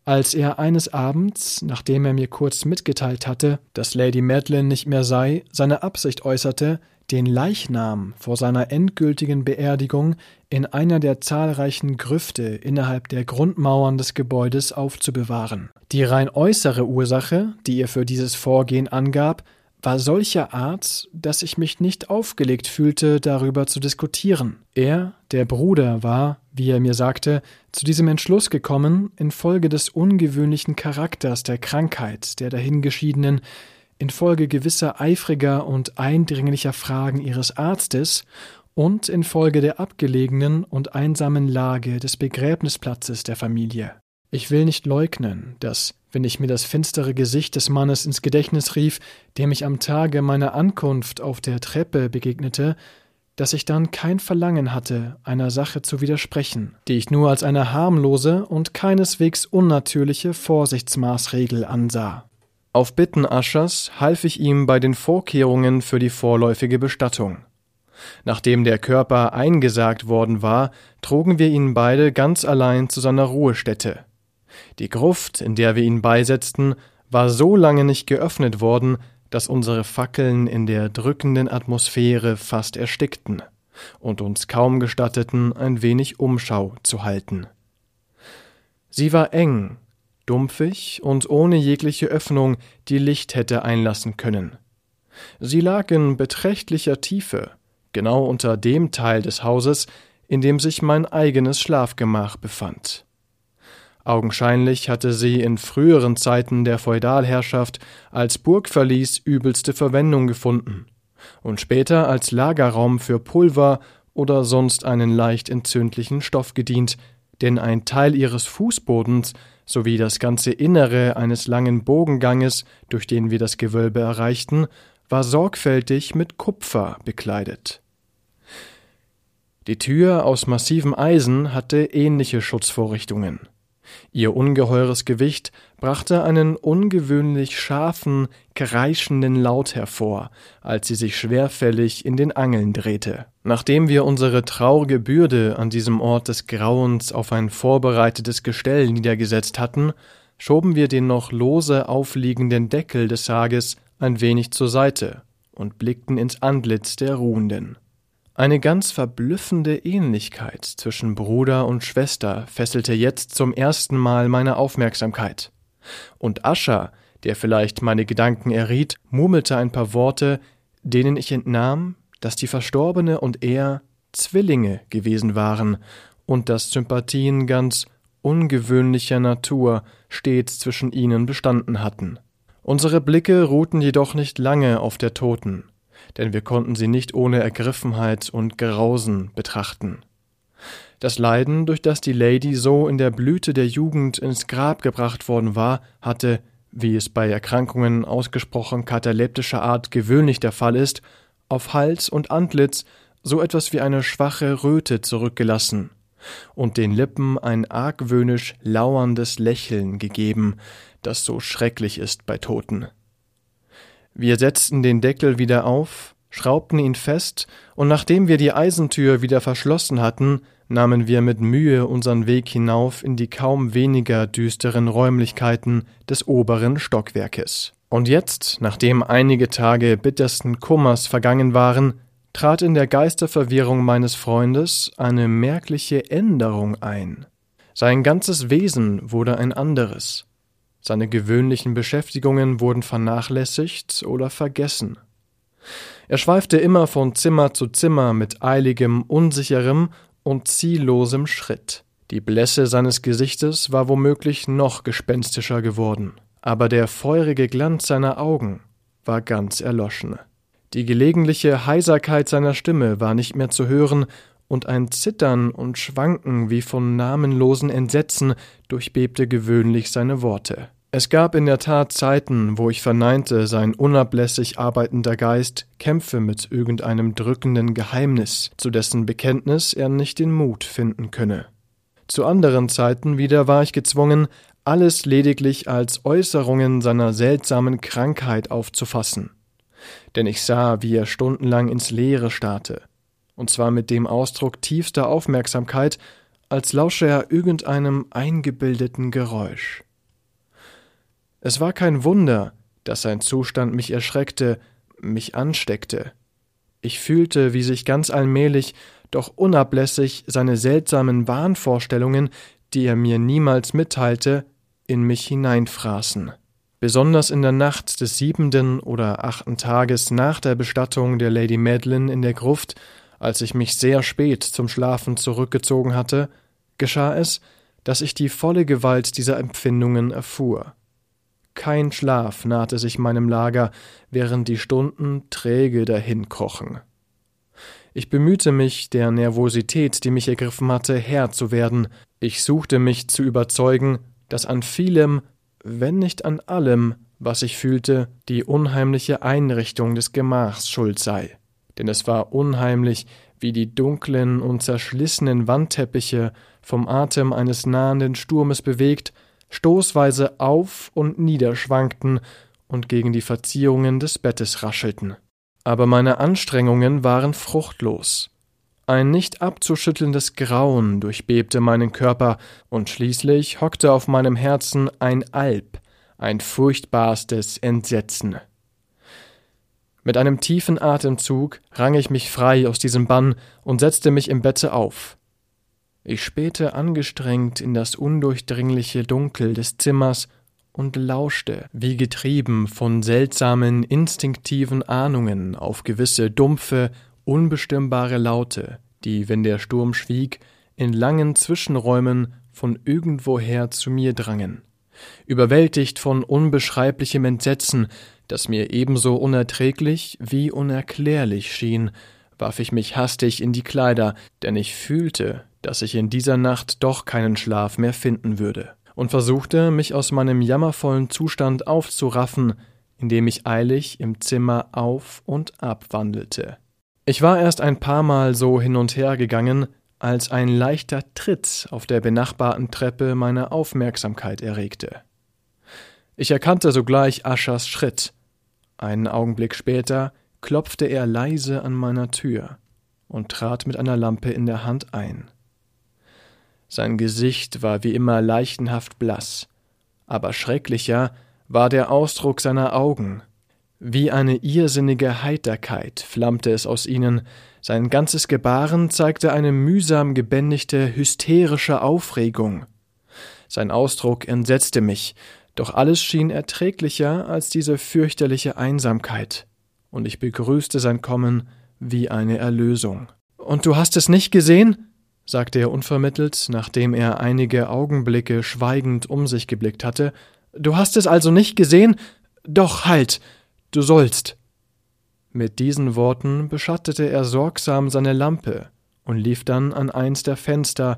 als er eines Abends, nachdem er mir kurz mitgeteilt hatte, dass Lady Madeline nicht mehr sei, seine Absicht äußerte, den Leichnam vor seiner endgültigen Beerdigung in einer der zahlreichen Grüfte innerhalb der Grundmauern des Gebäudes aufzubewahren. Die rein äußere Ursache, die er für dieses Vorgehen angab, war solcher Art, dass ich mich nicht aufgelegt fühlte, darüber zu diskutieren. Er, der Bruder, war, wie er mir sagte, zu diesem Entschluss gekommen, infolge des ungewöhnlichen Charakters der Krankheit der dahingeschiedenen, infolge gewisser eifriger und eindringlicher Fragen ihres Arztes und infolge der abgelegenen und einsamen Lage des Begräbnisplatzes der Familie. Ich will nicht leugnen, dass, wenn ich mir das finstere Gesicht des Mannes ins Gedächtnis rief, dem ich am Tage meiner Ankunft auf der Treppe begegnete, dass ich dann kein Verlangen hatte, einer Sache zu widersprechen, die ich nur als eine harmlose und keineswegs unnatürliche Vorsichtsmaßregel ansah. Auf Bitten Aschers half ich ihm bei den Vorkehrungen für die vorläufige Bestattung. Nachdem der Körper eingesagt worden war, trugen wir ihn beide ganz allein zu seiner Ruhestätte. Die Gruft, in der wir ihn beisetzten, war so lange nicht geöffnet worden, dass unsere Fackeln in der drückenden Atmosphäre fast erstickten und uns kaum gestatteten, ein wenig Umschau zu halten. Sie war eng, dumpfig und ohne jegliche Öffnung, die Licht hätte einlassen können. Sie lag in beträchtlicher Tiefe, genau unter dem Teil des Hauses, in dem sich mein eigenes Schlafgemach befand. Augenscheinlich hatte sie in früheren Zeiten der Feudalherrschaft als Burgverlies übelste Verwendung gefunden und später als Lagerraum für Pulver oder sonst einen leicht entzündlichen Stoff gedient, denn ein Teil ihres Fußbodens sowie das ganze Innere eines langen Bogenganges, durch den wir das Gewölbe erreichten, war sorgfältig mit Kupfer bekleidet. Die Tür aus massivem Eisen hatte ähnliche Schutzvorrichtungen. Ihr ungeheures Gewicht brachte einen ungewöhnlich scharfen, kreischenden Laut hervor, als sie sich schwerfällig in den Angeln drehte. Nachdem wir unsere traurige Bürde an diesem Ort des Grauens auf ein vorbereitetes Gestell niedergesetzt hatten, schoben wir den noch lose aufliegenden Deckel des Sarges ein wenig zur Seite und blickten ins Antlitz der Ruhenden. Eine ganz verblüffende Ähnlichkeit zwischen Bruder und Schwester fesselte jetzt zum ersten Mal meine Aufmerksamkeit. Und Ascher, der vielleicht meine Gedanken erriet, murmelte ein paar Worte, denen ich entnahm, dass die Verstorbene und er Zwillinge gewesen waren und dass Sympathien ganz ungewöhnlicher Natur stets zwischen ihnen bestanden hatten. Unsere Blicke ruhten jedoch nicht lange auf der Toten denn wir konnten sie nicht ohne Ergriffenheit und Grausen betrachten. Das Leiden, durch das die Lady so in der Blüte der Jugend ins Grab gebracht worden war, hatte, wie es bei Erkrankungen ausgesprochen kataleptischer Art gewöhnlich der Fall ist, auf Hals und Antlitz so etwas wie eine schwache Röte zurückgelassen und den Lippen ein argwöhnisch lauerndes Lächeln gegeben, das so schrecklich ist bei Toten. Wir setzten den Deckel wieder auf, schraubten ihn fest, und nachdem wir die Eisentür wieder verschlossen hatten, nahmen wir mit Mühe unseren Weg hinauf in die kaum weniger düsteren Räumlichkeiten des oberen Stockwerkes. Und jetzt, nachdem einige Tage bittersten Kummers vergangen waren, trat in der Geisterverwirrung meines Freundes eine merkliche Änderung ein. Sein ganzes Wesen wurde ein anderes. Seine gewöhnlichen Beschäftigungen wurden vernachlässigt oder vergessen. Er schweifte immer von Zimmer zu Zimmer mit eiligem, unsicherem und ziellosem Schritt. Die Blässe seines Gesichtes war womöglich noch gespenstischer geworden, aber der feurige Glanz seiner Augen war ganz erloschen. Die gelegentliche Heiserkeit seiner Stimme war nicht mehr zu hören, und ein Zittern und Schwanken wie von namenlosen Entsetzen durchbebte gewöhnlich seine Worte. Es gab in der Tat Zeiten, wo ich verneinte, sein unablässig arbeitender Geist kämpfe mit irgendeinem drückenden Geheimnis, zu dessen Bekenntnis er nicht den Mut finden könne. Zu anderen Zeiten wieder war ich gezwungen, alles lediglich als Äußerungen seiner seltsamen Krankheit aufzufassen. Denn ich sah, wie er stundenlang ins Leere starrte, und zwar mit dem Ausdruck tiefster Aufmerksamkeit, als lausche er irgendeinem eingebildeten Geräusch. Es war kein Wunder, dass sein Zustand mich erschreckte, mich ansteckte. Ich fühlte, wie sich ganz allmählich, doch unablässig seine seltsamen Wahnvorstellungen, die er mir niemals mitteilte, in mich hineinfraßen. Besonders in der Nacht des siebenten oder achten Tages nach der Bestattung der Lady Madeline in der Gruft, als ich mich sehr spät zum Schlafen zurückgezogen hatte, geschah es, dass ich die volle Gewalt dieser Empfindungen erfuhr. Kein Schlaf nahte sich meinem Lager, während die Stunden träge dahinkrochen. Ich bemühte mich, der Nervosität, die mich ergriffen hatte, Herr zu werden. Ich suchte mich zu überzeugen, dass an vielem, wenn nicht an allem, was ich fühlte, die unheimliche Einrichtung des Gemachs schuld sei. Denn es war unheimlich, wie die dunklen und zerschlissenen Wandteppiche, vom Atem eines nahenden Sturmes bewegt, stoßweise auf und niederschwankten und gegen die Verzierungen des Bettes raschelten. Aber meine Anstrengungen waren fruchtlos. Ein nicht abzuschüttelndes Grauen durchbebte meinen Körper, und schließlich hockte auf meinem Herzen ein Alp, ein furchtbarstes Entsetzen. Mit einem tiefen Atemzug rang ich mich frei aus diesem Bann und setzte mich im Bette auf. Ich spähte angestrengt in das undurchdringliche Dunkel des Zimmers und lauschte, wie getrieben von seltsamen, instinktiven Ahnungen auf gewisse dumpfe, unbestimmbare Laute, die, wenn der Sturm schwieg, in langen Zwischenräumen von irgendwoher zu mir drangen. Überwältigt von unbeschreiblichem Entsetzen, das mir ebenso unerträglich wie unerklärlich schien, warf ich mich hastig in die Kleider, denn ich fühlte, dass ich in dieser Nacht doch keinen Schlaf mehr finden würde, und versuchte, mich aus meinem jammervollen Zustand aufzuraffen, indem ich eilig im Zimmer auf und ab wandelte. Ich war erst ein paar Mal so hin und her gegangen, als ein leichter Tritt auf der benachbarten Treppe meine Aufmerksamkeit erregte. Ich erkannte sogleich Aschers Schritt. Einen Augenblick später klopfte er leise an meiner Tür und trat mit einer Lampe in der Hand ein. Sein Gesicht war wie immer leichenhaft blass, aber schrecklicher war der Ausdruck seiner Augen. Wie eine irrsinnige Heiterkeit flammte es aus ihnen, sein ganzes Gebaren zeigte eine mühsam gebändigte, hysterische Aufregung. Sein Ausdruck entsetzte mich, doch alles schien erträglicher als diese fürchterliche Einsamkeit, und ich begrüßte sein Kommen wie eine Erlösung. Und du hast es nicht gesehen? sagte er unvermittelt, nachdem er einige Augenblicke schweigend um sich geblickt hatte. Du hast es also nicht gesehen? Doch halt. Du sollst. Mit diesen Worten beschattete er sorgsam seine Lampe und lief dann an eins der Fenster,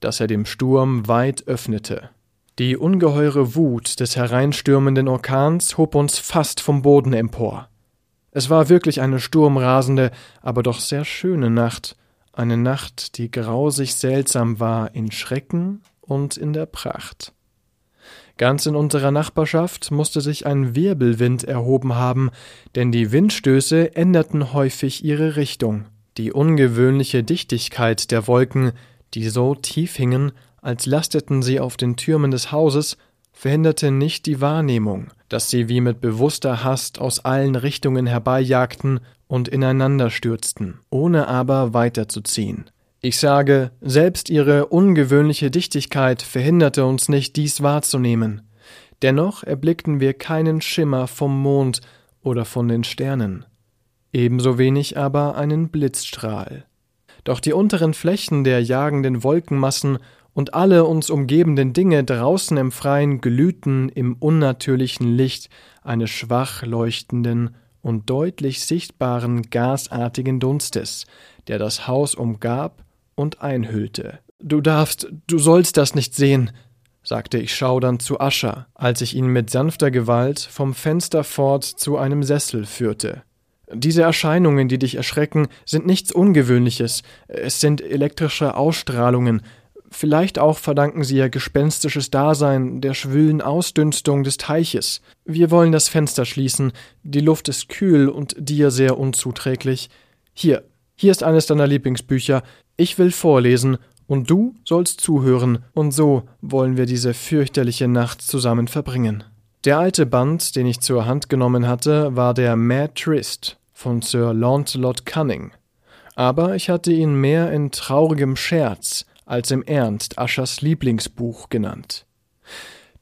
das er dem Sturm weit öffnete. Die ungeheure Wut des hereinstürmenden Orkans hob uns fast vom Boden empor. Es war wirklich eine sturmrasende, aber doch sehr schöne Nacht, eine Nacht, die grausig seltsam war in Schrecken und in der Pracht. Ganz in unserer Nachbarschaft musste sich ein Wirbelwind erhoben haben, denn die Windstöße änderten häufig ihre Richtung. Die ungewöhnliche Dichtigkeit der Wolken, die so tief hingen, als lasteten sie auf den Türmen des Hauses, verhinderte nicht die Wahrnehmung, dass sie wie mit bewusster Hast aus allen Richtungen herbeijagten und ineinander stürzten, ohne aber weiterzuziehen. Ich sage, selbst ihre ungewöhnliche Dichtigkeit verhinderte uns nicht, dies wahrzunehmen. Dennoch erblickten wir keinen Schimmer vom Mond oder von den Sternen, ebenso wenig aber einen Blitzstrahl. Doch die unteren Flächen der jagenden Wolkenmassen und alle uns umgebenden Dinge draußen im Freien glühten im unnatürlichen Licht eines schwach leuchtenden und deutlich sichtbaren gasartigen Dunstes, der das Haus umgab und einhüllte. Du darfst, du sollst das nicht sehen, sagte ich schaudernd zu Ascher, als ich ihn mit sanfter Gewalt vom Fenster fort zu einem Sessel führte. Diese Erscheinungen, die dich erschrecken, sind nichts Ungewöhnliches, es sind elektrische Ausstrahlungen, Vielleicht auch verdanken sie ihr gespenstisches Dasein der schwülen Ausdünstung des Teiches. Wir wollen das Fenster schließen, die Luft ist kühl und dir sehr unzuträglich. Hier, hier ist eines deiner Lieblingsbücher, ich will vorlesen, und du sollst zuhören, und so wollen wir diese fürchterliche Nacht zusammen verbringen. Der alte Band, den ich zur Hand genommen hatte, war der Mad Trist von Sir Launcelot Cunning. Aber ich hatte ihn mehr in traurigem Scherz als im Ernst Aschers Lieblingsbuch genannt.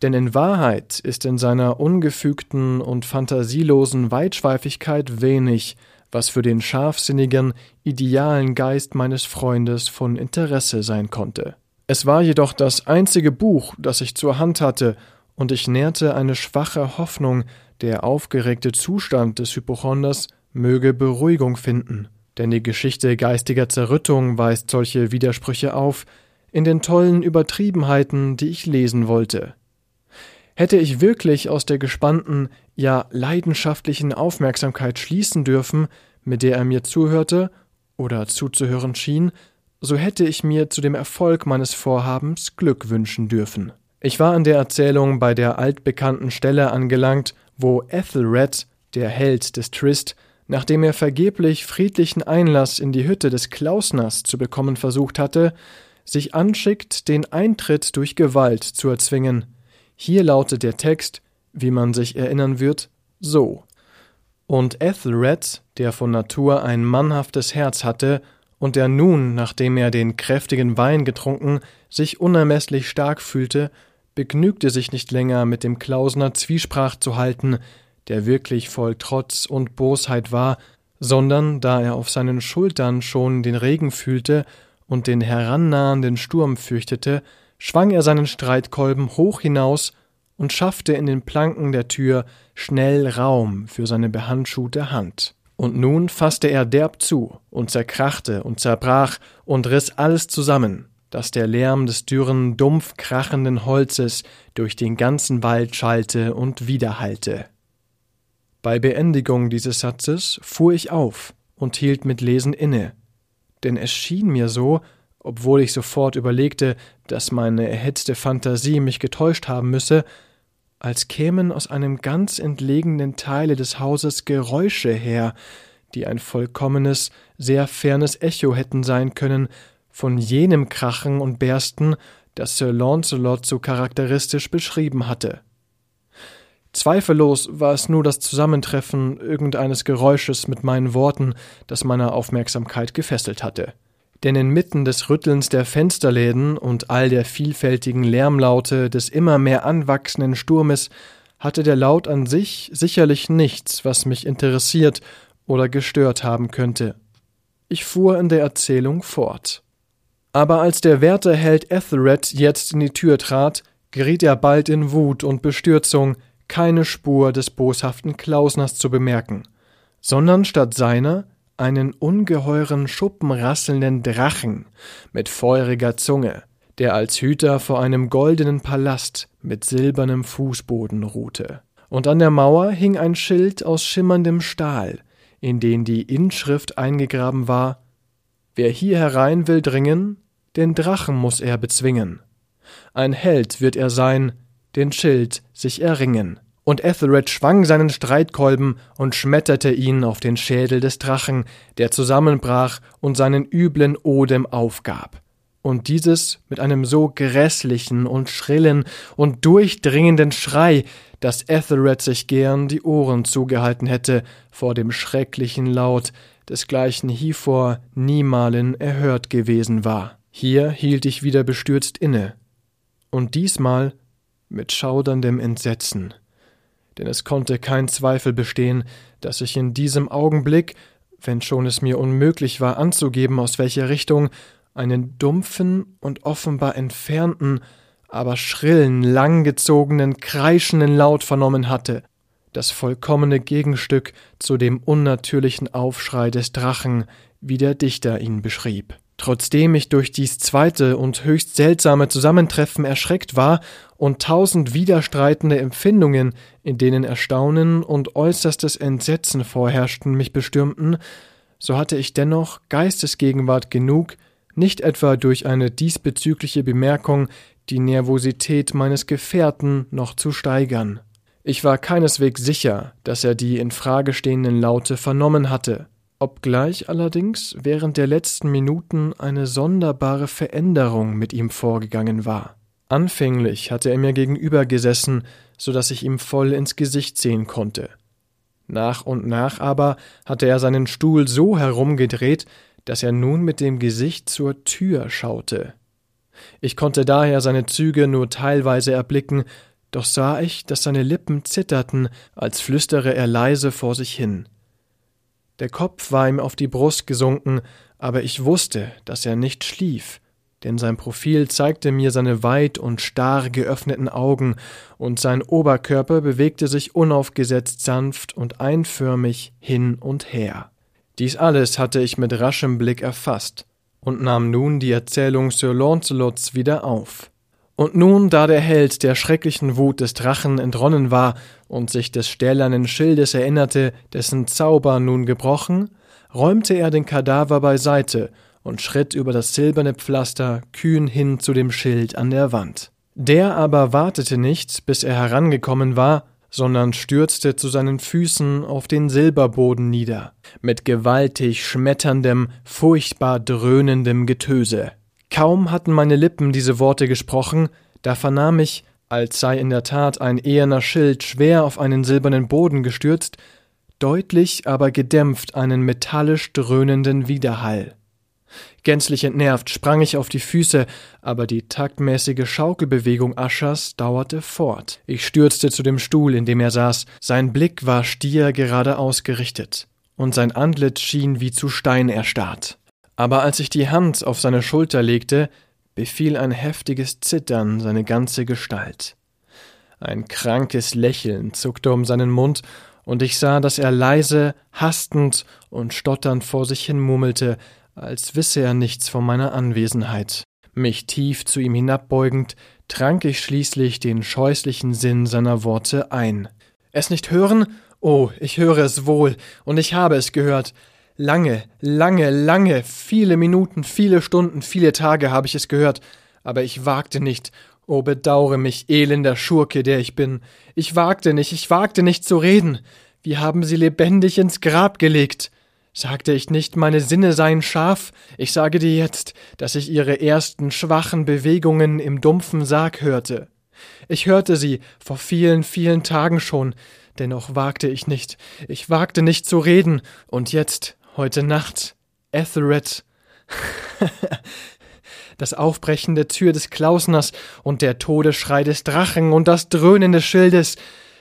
Denn in Wahrheit ist in seiner ungefügten und fantasielosen Weitschweifigkeit wenig, was für den scharfsinnigen, idealen Geist meines Freundes von Interesse sein konnte. Es war jedoch das einzige Buch, das ich zur Hand hatte, und ich nährte eine schwache Hoffnung, der aufgeregte Zustand des Hypochonders möge Beruhigung finden. Denn die Geschichte geistiger Zerrüttung weist solche Widersprüche auf, in den tollen Übertriebenheiten, die ich lesen wollte. Hätte ich wirklich aus der gespannten, ja leidenschaftlichen Aufmerksamkeit schließen dürfen, mit der er mir zuhörte oder zuzuhören schien, so hätte ich mir zu dem Erfolg meines Vorhabens Glück wünschen dürfen. Ich war an der Erzählung bei der altbekannten Stelle angelangt, wo Ethelred, der Held des Trist, nachdem er vergeblich friedlichen Einlass in die Hütte des Klausners zu bekommen versucht hatte, sich anschickt, den Eintritt durch Gewalt zu erzwingen. Hier lautet der Text, wie man sich erinnern wird, so. Und Ethelred, der von Natur ein mannhaftes Herz hatte, und der nun, nachdem er den kräftigen Wein getrunken, sich unermeßlich stark fühlte, begnügte sich nicht länger mit dem Klausner Zwiesprach zu halten, der wirklich voll Trotz und Bosheit war, sondern, da er auf seinen Schultern schon den Regen fühlte und den herannahenden Sturm fürchtete, schwang er seinen Streitkolben hoch hinaus und schaffte in den Planken der Tür schnell Raum für seine behandschuhte Hand. Und nun fasste er derb zu und zerkrachte und zerbrach und riss alles zusammen, dass der Lärm des dürren, dumpf krachenden Holzes durch den ganzen Wald schallte und widerhallte. Bei Beendigung dieses Satzes fuhr ich auf und hielt mit Lesen inne, denn es schien mir so, obwohl ich sofort überlegte, dass meine erhitzte Fantasie mich getäuscht haben müsse, als kämen aus einem ganz entlegenen Teile des Hauses Geräusche her, die ein vollkommenes, sehr fernes Echo hätten sein können von jenem Krachen und Bersten, das Sir Launcelot so charakteristisch beschrieben hatte. Zweifellos war es nur das Zusammentreffen irgendeines Geräusches mit meinen Worten, das meine Aufmerksamkeit gefesselt hatte. Denn inmitten des Rüttelns der Fensterläden und all der vielfältigen Lärmlaute des immer mehr anwachsenden Sturmes hatte der Laut an sich sicherlich nichts, was mich interessiert oder gestört haben könnte. Ich fuhr in der Erzählung fort. Aber als der Wärterheld Ethelred jetzt in die Tür trat, geriet er bald in Wut und Bestürzung, keine Spur des boshaften Klausners zu bemerken, sondern statt seiner einen ungeheuren schuppenrasselnden Drachen mit feuriger Zunge, der als Hüter vor einem goldenen Palast mit silbernem Fußboden ruhte. Und an der Mauer hing ein Schild aus schimmerndem Stahl, in den die Inschrift eingegraben war Wer hier herein will dringen, den Drachen muss er bezwingen. Ein Held wird er sein, den Schild sich erringen. Und Ethelred schwang seinen Streitkolben und schmetterte ihn auf den Schädel des Drachen, der zusammenbrach und seinen üblen Odem aufgab. Und dieses mit einem so grässlichen und schrillen und durchdringenden Schrei, dass Ethelred sich gern die Ohren zugehalten hätte vor dem schrecklichen Laut, desgleichen hievor niemalen erhört gewesen war. Hier hielt ich wieder bestürzt inne, und diesmal mit schauderndem Entsetzen, denn es konnte kein Zweifel bestehen, dass ich in diesem Augenblick, wenn schon es mir unmöglich war anzugeben, aus welcher Richtung, einen dumpfen und offenbar entfernten, aber schrillen, langgezogenen, kreischenden Laut vernommen hatte, das vollkommene Gegenstück zu dem unnatürlichen Aufschrei des Drachen, wie der Dichter ihn beschrieb. Trotzdem ich durch dies zweite und höchst seltsame Zusammentreffen erschreckt war und tausend widerstreitende Empfindungen, in denen Erstaunen und äußerstes Entsetzen vorherrschten, mich bestürmten, so hatte ich dennoch Geistesgegenwart genug, nicht etwa durch eine diesbezügliche Bemerkung die Nervosität meines Gefährten noch zu steigern. Ich war keineswegs sicher, dass er die in Frage stehenden Laute vernommen hatte, obgleich allerdings während der letzten Minuten eine sonderbare Veränderung mit ihm vorgegangen war. Anfänglich hatte er mir gegenüber gesessen, so dass ich ihm voll ins Gesicht sehen konnte. Nach und nach aber hatte er seinen Stuhl so herumgedreht, dass er nun mit dem Gesicht zur Tür schaute. Ich konnte daher seine Züge nur teilweise erblicken, doch sah ich, dass seine Lippen zitterten, als flüstere er leise vor sich hin. Der Kopf war ihm auf die Brust gesunken, aber ich wusste, dass er nicht schlief, denn sein Profil zeigte mir seine weit und starr geöffneten Augen, und sein Oberkörper bewegte sich unaufgesetzt sanft und einförmig hin und her. Dies alles hatte ich mit raschem Blick erfasst und nahm nun die Erzählung Sir Launcelots wieder auf. Und nun, da der Held der schrecklichen Wut des Drachen entronnen war und sich des stählernen Schildes erinnerte, dessen Zauber nun gebrochen, räumte er den Kadaver beiseite und schritt über das silberne Pflaster kühn hin zu dem Schild an der Wand. Der aber wartete nicht, bis er herangekommen war, sondern stürzte zu seinen Füßen auf den Silberboden nieder, mit gewaltig schmetterndem, furchtbar dröhnendem Getöse. Kaum hatten meine Lippen diese Worte gesprochen, da vernahm ich, als sei in der Tat ein eherner Schild schwer auf einen silbernen Boden gestürzt, deutlich, aber gedämpft einen metallisch dröhnenden Widerhall. Gänzlich entnervt sprang ich auf die Füße, aber die taktmäßige Schaukelbewegung Aschers dauerte fort. Ich stürzte zu dem Stuhl, in dem er saß. Sein Blick war stier gerade ausgerichtet, und sein Antlitz schien wie zu Stein erstarrt. Aber als ich die Hand auf seine Schulter legte, befiel ein heftiges Zittern seine ganze Gestalt. Ein krankes Lächeln zuckte um seinen Mund, und ich sah, dass er leise, hastend und stotternd vor sich hin murmelte, als wisse er nichts von meiner Anwesenheit. Mich tief zu ihm hinabbeugend, trank ich schließlich den scheußlichen Sinn seiner Worte ein. Es nicht hören? Oh, ich höre es wohl, und ich habe es gehört. Lange, lange, lange, viele Minuten, viele Stunden, viele Tage habe ich es gehört, aber ich wagte nicht, O bedaure mich, elender Schurke, der ich bin. Ich wagte nicht, ich wagte nicht zu reden. Wie haben sie lebendig ins Grab gelegt. Sagte ich nicht, meine Sinne seien scharf? Ich sage dir jetzt, dass ich ihre ersten schwachen Bewegungen im dumpfen Sarg hörte. Ich hörte sie vor vielen, vielen Tagen schon, dennoch wagte ich nicht, ich wagte nicht zu reden, und jetzt, heute Nacht, Ethelred. das Aufbrechen der Tür des Klausners und der Todesschrei des Drachen und das Dröhnen des Schildes.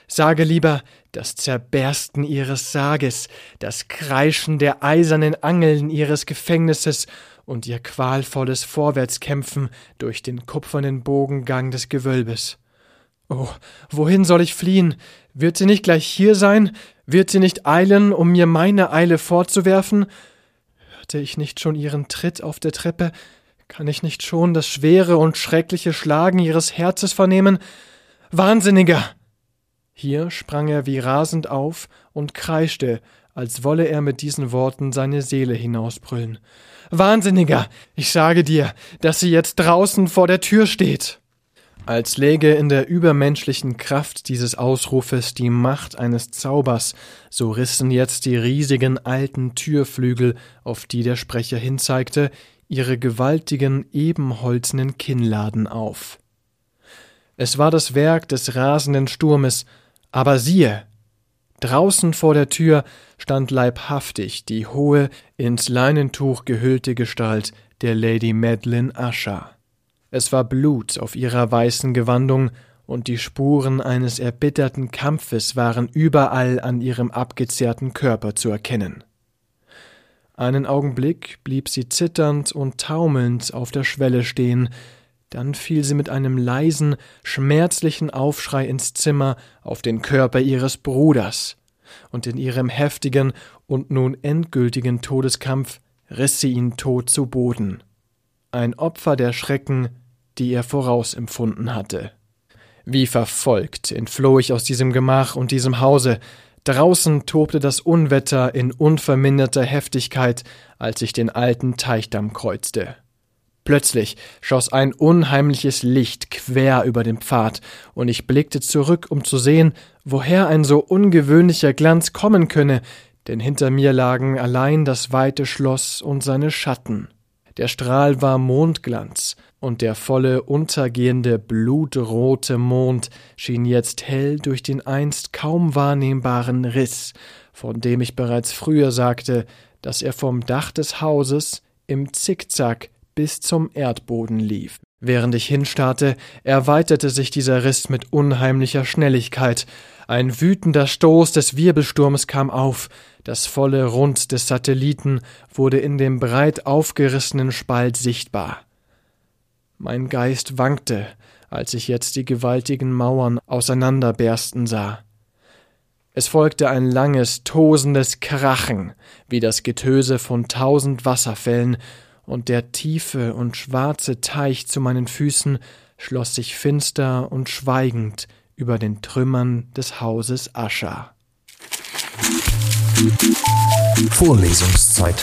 Sage lieber das Zerbersten ihres Sarges, das Kreischen der eisernen Angeln ihres Gefängnisses und ihr qualvolles Vorwärtskämpfen durch den kupfernen Bogengang des Gewölbes. Oh, wohin soll ich fliehen? Wird sie nicht gleich hier sein? Wird sie nicht eilen, um mir meine Eile fortzuwerfen? Hörte ich nicht schon ihren Tritt auf der Treppe? Kann ich nicht schon das schwere und schreckliche Schlagen ihres Herzes vernehmen? Wahnsinniger! Hier sprang er wie rasend auf und kreischte, als wolle er mit diesen Worten seine Seele hinausbrüllen. Wahnsinniger! Ich sage dir, dass sie jetzt draußen vor der Tür steht! Als läge in der übermenschlichen Kraft dieses Ausrufes die Macht eines Zaubers, so rissen jetzt die riesigen alten Türflügel, auf die der Sprecher hinzeigte, ihre gewaltigen ebenholzenen Kinnladen auf. Es war das Werk des rasenden Sturmes, aber siehe, draußen vor der Tür stand leibhaftig die hohe, ins Leinentuch gehüllte Gestalt der Lady Madeline Usher. Es war Blut auf ihrer weißen Gewandung, und die Spuren eines erbitterten Kampfes waren überall an ihrem abgezehrten Körper zu erkennen. Einen Augenblick blieb sie zitternd und taumelnd auf der Schwelle stehen, dann fiel sie mit einem leisen, schmerzlichen Aufschrei ins Zimmer auf den Körper ihres Bruders, und in ihrem heftigen und nun endgültigen Todeskampf riss sie ihn tot zu Boden, ein Opfer der Schrecken, die er vorausempfunden hatte. Wie verfolgt entfloh ich aus diesem Gemach und diesem Hause, Draußen tobte das Unwetter in unverminderter Heftigkeit, als ich den alten Teichdamm kreuzte. Plötzlich schoss ein unheimliches Licht quer über den Pfad, und ich blickte zurück, um zu sehen, woher ein so ungewöhnlicher Glanz kommen könne, denn hinter mir lagen allein das weite Schloss und seine Schatten. Der Strahl war Mondglanz, und der volle, untergehende, blutrote Mond schien jetzt hell durch den einst kaum wahrnehmbaren Riss, von dem ich bereits früher sagte, dass er vom Dach des Hauses im Zickzack bis zum Erdboden lief. Während ich hinstarrte, erweiterte sich dieser Riss mit unheimlicher Schnelligkeit. Ein wütender Stoß des Wirbelsturmes kam auf, das volle Rund des Satelliten wurde in dem breit aufgerissenen Spalt sichtbar. Mein Geist wankte, als ich jetzt die gewaltigen Mauern auseinanderbersten sah. Es folgte ein langes, tosendes Krachen, wie das Getöse von tausend Wasserfällen, und der tiefe und schwarze Teich zu meinen Füßen schloss sich finster und schweigend über den Trümmern des Hauses Ascha. Vorlesungszeit.